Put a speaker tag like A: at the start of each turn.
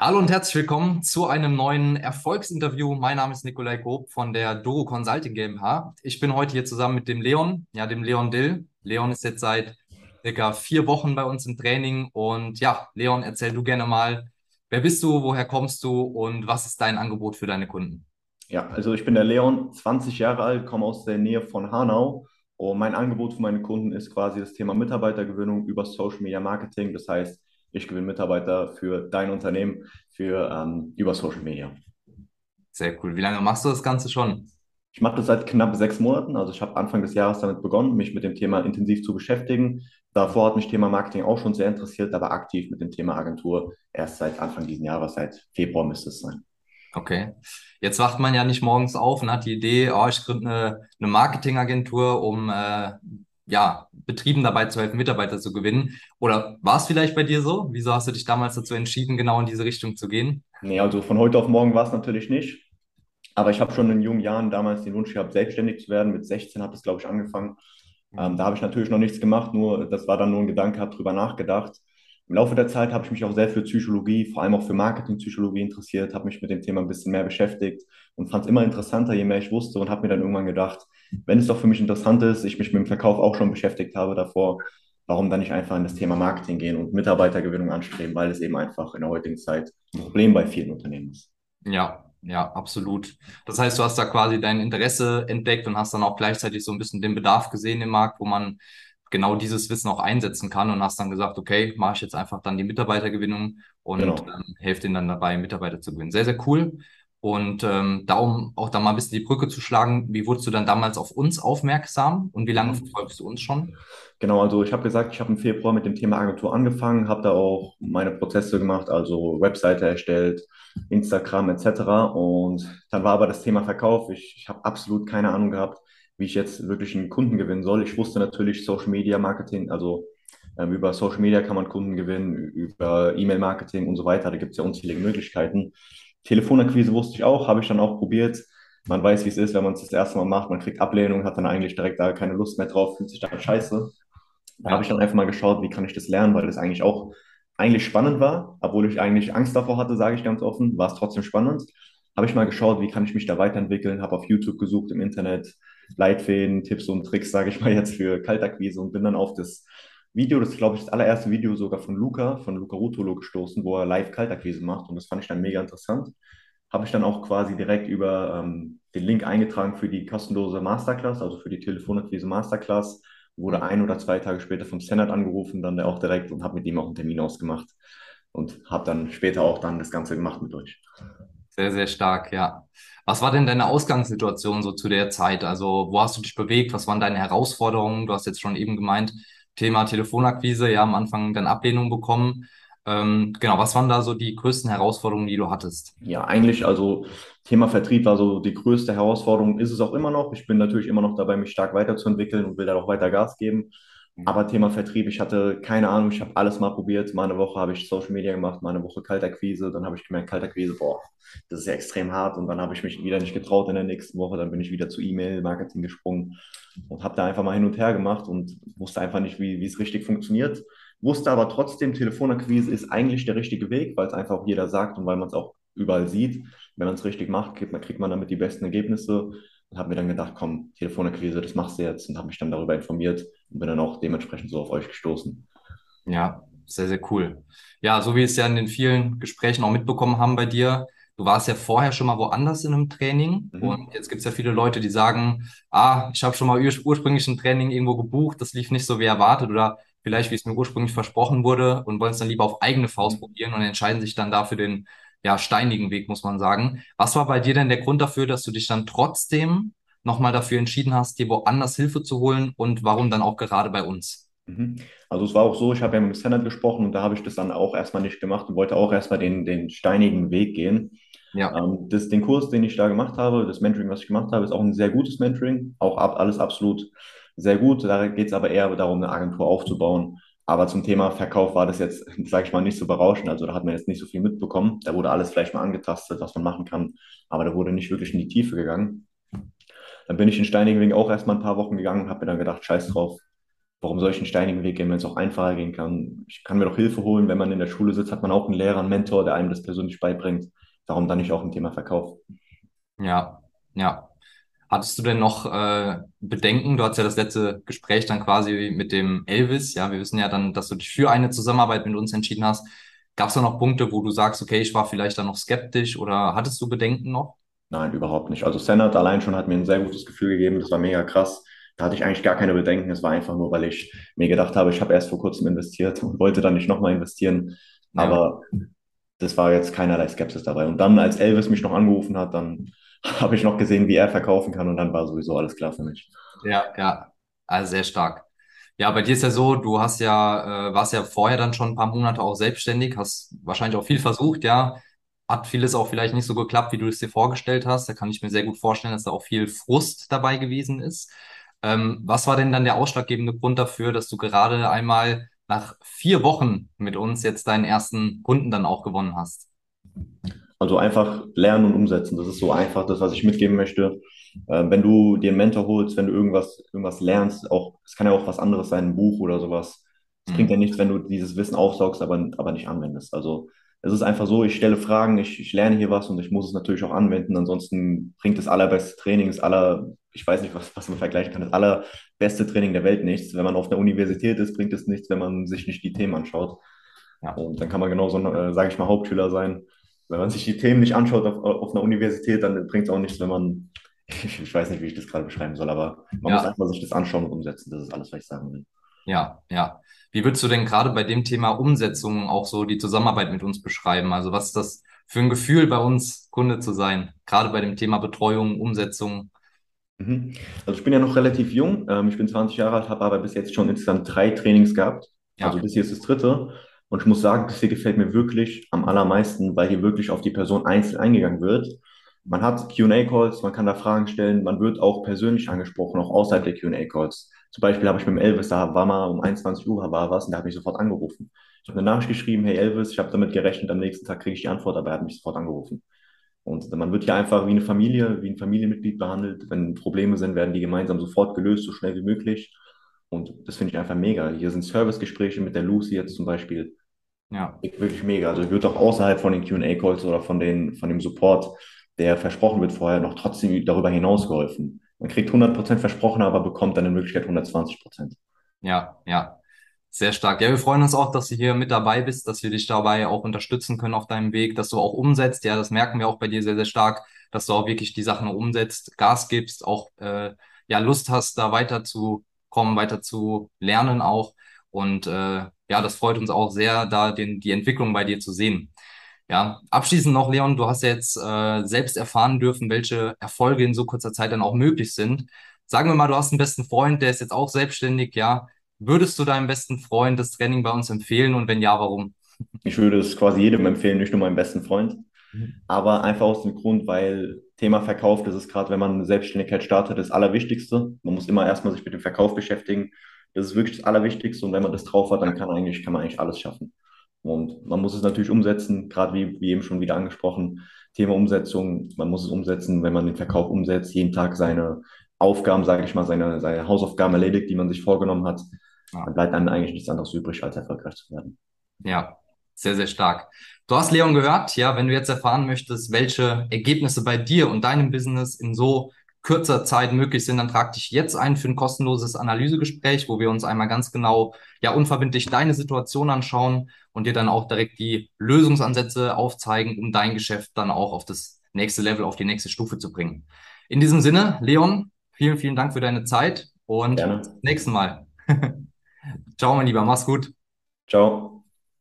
A: Hallo und herzlich willkommen zu einem neuen Erfolgsinterview. Mein Name ist Nikolai Grob von der Doro Consulting GmbH. Ich bin heute hier zusammen mit dem Leon, ja, dem Leon Dill. Leon ist jetzt seit circa vier Wochen bei uns im Training. Und ja, Leon, erzähl du gerne mal, wer bist du, woher kommst du und was ist dein Angebot für deine Kunden?
B: Ja, also ich bin der Leon, 20 Jahre alt, komme aus der Nähe von Hanau und mein Angebot für meine Kunden ist quasi das Thema Mitarbeitergewinnung über Social Media Marketing. Das heißt, ich gewinne Mitarbeiter für dein Unternehmen für, ähm, über Social Media.
A: Sehr cool. Wie lange machst du das Ganze schon?
B: Ich mache das seit knapp sechs Monaten. Also ich habe Anfang des Jahres damit begonnen, mich mit dem Thema intensiv zu beschäftigen. Davor hat mich Thema Marketing auch schon sehr interessiert, aber aktiv mit dem Thema Agentur erst seit Anfang dieses Jahres, seit Februar müsste es sein.
A: Okay. Jetzt wacht man ja nicht morgens auf und hat die Idee, oh, ich gründe eine, eine Marketingagentur, um äh, ja, Betrieben dabei zu helfen, Mitarbeiter zu gewinnen. Oder war es vielleicht bei dir so? Wieso hast du dich damals dazu entschieden, genau in diese Richtung zu gehen?
B: Nee, also von heute auf morgen war es natürlich nicht. Aber ich habe schon in jungen Jahren damals den Wunsch gehabt, selbstständig zu werden. Mit 16 hat es, glaube ich, angefangen. Ähm, da habe ich natürlich noch nichts gemacht, nur das war dann nur ein Gedanke, habe drüber nachgedacht. Im Laufe der Zeit habe ich mich auch sehr für Psychologie, vor allem auch für Marketingpsychologie interessiert, habe mich mit dem Thema ein bisschen mehr beschäftigt und fand es immer interessanter, je mehr ich wusste und habe mir dann irgendwann gedacht, wenn es doch für mich interessant ist, ich mich mit dem Verkauf auch schon beschäftigt habe davor, warum dann nicht einfach in das Thema Marketing gehen und Mitarbeitergewinnung anstreben, weil es eben einfach in der heutigen Zeit ein Problem bei vielen Unternehmen ist.
A: Ja, ja, absolut. Das heißt, du hast da quasi dein Interesse entdeckt und hast dann auch gleichzeitig so ein bisschen den Bedarf gesehen im Markt, wo man genau dieses Wissen auch einsetzen kann und hast dann gesagt, okay, mache ich jetzt einfach dann die Mitarbeitergewinnung und
B: Genau.
A: ähm, helfe denen dann dabei, Mitarbeiter zu gewinnen. Sehr, sehr cool. Und ähm, da um auch da mal ein bisschen die Brücke zu schlagen, wie wurdest du dann damals auf uns aufmerksam und wie lange
B: Mhm.
A: verfolgst du uns schon?
B: Genau, also ich habe gesagt, ich habe im Februar mit dem Thema Agentur angefangen, habe da auch meine Prozesse gemacht, also Webseite erstellt, Instagram etc. Und dann war aber das Thema Verkauf. Ich, ich habe absolut keine Ahnung gehabt, wie ich jetzt wirklich einen Kunden gewinnen soll. Ich wusste natürlich Social Media Marketing, also ähm, über Social Media kann man Kunden gewinnen, über E-Mail-Marketing und so weiter. Da gibt es ja unzählige Möglichkeiten. Telefonakquise wusste ich auch, habe ich dann auch probiert. Man weiß, wie es ist, wenn man es das erste Mal macht. Man kriegt Ablehnung, hat dann eigentlich direkt da keine Lust mehr drauf, fühlt sich dann scheiße. Da habe ich dann einfach mal geschaut, wie kann ich das lernen, weil das eigentlich auch eigentlich spannend war, obwohl ich eigentlich Angst davor hatte, sage ich ganz offen, war es trotzdem spannend. Habe ich mal geschaut, wie kann ich mich da weiterentwickeln, habe auf YouTube gesucht, im Internet, Leitfäden, Tipps und Tricks, sage ich mal jetzt für Kaltakquise und bin dann auf das Video, das ist, glaube ich, das allererste Video sogar von Luca, von Luca Rutolo gestoßen, wo er live Kaltakquise macht und das fand ich dann mega interessant. Habe ich dann auch quasi direkt über ähm, den Link eingetragen für die kostenlose Masterclass, also für die Telefonakquise Masterclass wurde ein oder zwei Tage später vom Senat angerufen, dann auch direkt und habe mit ihm auch einen Termin ausgemacht und habe dann später auch dann das Ganze gemacht mit euch.
A: Sehr, sehr stark, ja. Was war denn deine Ausgangssituation so zu der Zeit? Also, wo hast du dich bewegt? Was waren deine Herausforderungen? Du hast jetzt schon eben gemeint, Thema Telefonakquise, ja, am Anfang dann Ablehnung bekommen. Ähm, genau, was waren da so die größten Herausforderungen, die du hattest?
B: Ja, eigentlich, also Thema Vertrieb war so die größte Herausforderung, ist es auch immer noch. Ich bin natürlich immer noch dabei, mich stark weiterzuentwickeln und will da auch weiter Gas geben. Aber Thema Vertrieb, ich hatte keine Ahnung, ich habe alles mal probiert. Mal eine Woche habe ich Social Media gemacht, mal eine Woche Kaltakquise. Dann habe ich gemerkt, Kaltakquise, boah, das ist ja extrem hart. Und dann habe ich mich wieder nicht getraut in der nächsten Woche. Dann bin ich wieder zu E-Mail-Marketing gesprungen und habe da einfach mal hin und her gemacht und wusste einfach nicht, wie, es richtig funktioniert. Wusste aber trotzdem, Telefonakquise ist eigentlich der richtige Weg, weil es einfach jeder sagt und weil man es auch überall sieht. Wenn man es richtig macht, kriegt man damit die besten Ergebnisse. Und habe mir dann gedacht, komm, Telefonakquise, das machst du jetzt. Und habe mich dann darüber informiert und bin dann auch dementsprechend so auf euch gestoßen.
A: Ja, sehr, sehr cool. Ja, so wie wir es ja in den vielen Gesprächen auch mitbekommen haben bei dir, du warst ja vorher schon mal woanders in einem Training und
B: Mhm.
A: jetzt gibt es ja viele Leute, die sagen, ah, ich habe schon mal ur ursprünglich ein Training irgendwo gebucht, das lief nicht so wie erwartet oder vielleicht wie es mir ursprünglich versprochen wurde und wollen es dann lieber auf eigene Faust
B: Mhm.
A: probieren und entscheiden sich dann dafür den, ja, steinigen Weg, muss man sagen. Was war bei dir denn der Grund dafür, dass du dich dann trotzdem nochmal dafür entschieden hast, dir woanders Hilfe zu holen und warum dann auch gerade bei uns?
B: Mhm. Also es war auch so, ich habe ja mit dem Senat gesprochen und da habe ich das dann auch erstmal nicht gemacht und wollte auch erstmal den, den steinigen Weg gehen.
A: Ja.
B: Ähm, das, den Kurs, den ich da gemacht habe, das Mentoring, was ich gemacht habe, ist auch ein sehr gutes Mentoring, auch ab, alles absolut sehr gut. Da geht es aber eher darum, eine Agentur aufzubauen. Aber zum Thema Verkauf war das jetzt, sage ich mal, nicht so berauschend. Also da hat man jetzt nicht so viel mitbekommen. Da wurde alles vielleicht mal angetastet, was man machen kann, aber da wurde nicht wirklich in die Tiefe gegangen. Dann bin ich in Steiniging auch erstmal ein paar Wochen gegangen und habe mir dann gedacht, scheiß drauf, warum soll ich einen steinigen Weg gehen, wenn es auch einfacher gehen kann? Ich kann mir doch Hilfe holen, wenn man in der Schule sitzt, hat man auch einen Lehrer, einen Mentor, der einem das persönlich beibringt. Warum dann nicht auch ein Thema Verkauf?
A: Ja, ja. Hattest du denn noch äh, Bedenken? Du hattest ja das letzte Gespräch dann quasi mit dem Elvis. Ja, wir wissen ja dann, dass du dich für eine Zusammenarbeit mit uns entschieden hast. Gab es da noch Punkte, wo du sagst, okay, ich war vielleicht dann noch skeptisch oder hattest du Bedenken noch?
B: Nein, überhaupt nicht. Also Senat allein schon hat mir ein sehr gutes Gefühl gegeben. Das war mega krass. Da hatte ich eigentlich gar keine Bedenken. Es war einfach nur, weil ich mir gedacht habe, ich habe erst vor kurzem investiert und wollte dann nicht nochmal investieren.
A: Ja,
B: Aber das war jetzt keinerlei Skepsis dabei. Und dann, als Elvis mich noch angerufen hat, dann habe ich noch gesehen, wie er verkaufen kann und dann war sowieso alles klar für mich.
A: ja, ja. Also sehr stark. Ja, bei dir ist ja so, du hast ja, äh, warst ja vorher dann schon ein paar Monate auch selbstständig, hast wahrscheinlich auch viel versucht, ja. Hat vieles auch vielleicht nicht so geklappt, wie du es dir vorgestellt hast. Da kann ich mir sehr gut vorstellen, dass da auch viel Frust dabei gewesen ist. Ähm, was war denn dann der ausschlaggebende Grund dafür, dass du gerade einmal nach vier Wochen mit uns jetzt deinen ersten Kunden dann auch gewonnen hast?
B: Also einfach lernen und umsetzen. Das ist so einfach das, was ich mitgeben möchte. Äh, wenn du dir einen Mentor holst, wenn du irgendwas, irgendwas lernst, auch, es kann ja auch was anderes sein, ein Buch oder sowas. Es bringt ja
A: Hm.
B: nichts, wenn du dieses Wissen aufsaugst, aber, aber nicht anwendest. Also es ist einfach so, ich stelle Fragen, ich, ich lerne hier was und ich muss es natürlich auch anwenden. Ansonsten bringt das allerbeste Training, das aller, ich weiß nicht, was, was man vergleichen kann, das allerbeste Training der Welt nichts. Wenn man auf einer Universität ist, bringt es nichts, wenn man sich nicht die Themen anschaut.
A: Ja,
B: Und dann kann man genauso, äh, sage ich mal, Hauptschüler sein. Wenn man sich die Themen nicht anschaut auf, auf einer Universität, dann bringt es auch nichts, wenn man, ich weiß nicht, wie ich das gerade beschreiben soll, aber man muss
A: ja,
B: einfach sich das anschauen und umsetzen. Das ist alles, was ich sagen will.
A: ja, ja. Wie würdest du denn gerade bei dem Thema Umsetzung auch so die Zusammenarbeit mit uns beschreiben? Also was ist das für ein Gefühl bei uns, Kunde zu sein? Gerade bei dem Thema Betreuung, Umsetzung.
B: Mhm. Also ich bin ja noch relativ jung. Ähm, ich bin 20 Jahre alt, habe aber bis jetzt schon insgesamt drei Trainings gehabt. Also
A: Ja,
B: das hier ist das dritte. Und ich muss sagen, das hier gefällt mir wirklich am allermeisten, weil hier wirklich auf die Person einzeln eingegangen wird. Man hat Q&A-Calls, man kann da Fragen stellen, man wird auch persönlich angesprochen, auch außerhalb der Q&A-Calls. Zum Beispiel habe ich mit dem Elvis, da war mal um 21 Uhr war was und der hat mich sofort angerufen. Ich habe eine Nachricht geschrieben, hey Elvis, ich habe damit gerechnet, am nächsten Tag kriege ich die Antwort, aber er hat mich sofort angerufen. Und man wird hier einfach wie eine Familie, wie ein Familienmitglied behandelt. Wenn Probleme sind, werden die gemeinsam sofort gelöst, so schnell wie möglich. Und das finde ich einfach mega. Hier sind Servicegespräche mit der Lucy jetzt zum Beispiel.
A: ja,
B: Wirklich mega. Also wird auch außerhalb von den Q&A-Calls oder von den, von dem Support, der versprochen wird vorher, noch trotzdem darüber hinaus geholfen. Man kriegt 100% versprochen, aber bekommt dann in Wirklichkeit 120%.
A: ja, ja. Sehr stark. Ja, wir freuen uns auch, dass du hier mit dabei bist, dass wir dich dabei auch unterstützen können auf deinem Weg, dass du auch umsetzt. Ja, das merken wir auch bei dir sehr, sehr stark, dass du auch wirklich die Sachen umsetzt, Gas gibst, auch äh, ja Lust hast, da weiterzukommen, weiter zu lernen auch. Und äh, ja, das freut uns auch sehr, da den, die Entwicklung bei dir zu sehen. Ja, abschließend noch, Leon, du hast ja jetzt äh, selbst erfahren dürfen, welche Erfolge in so kurzer Zeit dann auch möglich sind. Sagen wir mal, du hast einen besten Freund, der ist jetzt auch selbstständig, ja. Würdest du deinem besten Freund das Training bei uns empfehlen und wenn ja, warum?
B: Ich würde es quasi jedem empfehlen, nicht nur meinem besten Freund.
A: Mhm.
B: Aber einfach aus dem Grund, weil Thema Verkauf, das ist gerade, wenn man eine Selbstständigkeit startet, das Allerwichtigste. Man muss immer erstmal sich mit dem Verkauf beschäftigen. Das ist wirklich das Allerwichtigste. Und wenn man das drauf hat, dann kann, eigentlich, kann man eigentlich alles schaffen. Und man muss es natürlich umsetzen, gerade wie, wie eben schon wieder angesprochen, Thema Umsetzung. Man muss es umsetzen, wenn man den Verkauf umsetzt, jeden Tag seine Aufgaben, sage ich mal, seine, seine Hausaufgaben erledigt, die man sich vorgenommen hat, dann bleibt einem eigentlich nichts anderes übrig, als erfolgreich zu werden.
A: Ja, sehr, sehr stark. Du hast Leon gehört, ja, wenn du jetzt erfahren möchtest, welche Ergebnisse bei dir und deinem Business in so kürzer Zeit möglich sind, dann trag dich jetzt ein für ein kostenloses Analysegespräch, wo wir uns einmal ganz genau, ja, unverbindlich deine Situation anschauen und dir dann auch direkt die Lösungsansätze aufzeigen, um dein Geschäft dann auch auf das nächste Level, auf die nächste Stufe zu bringen. In diesem Sinne, Leon, vielen, vielen Dank für deine Zeit und bis
B: Gerne.
A: zum nächsten Mal. Ciao, mein Lieber, mach's gut.
B: Ciao.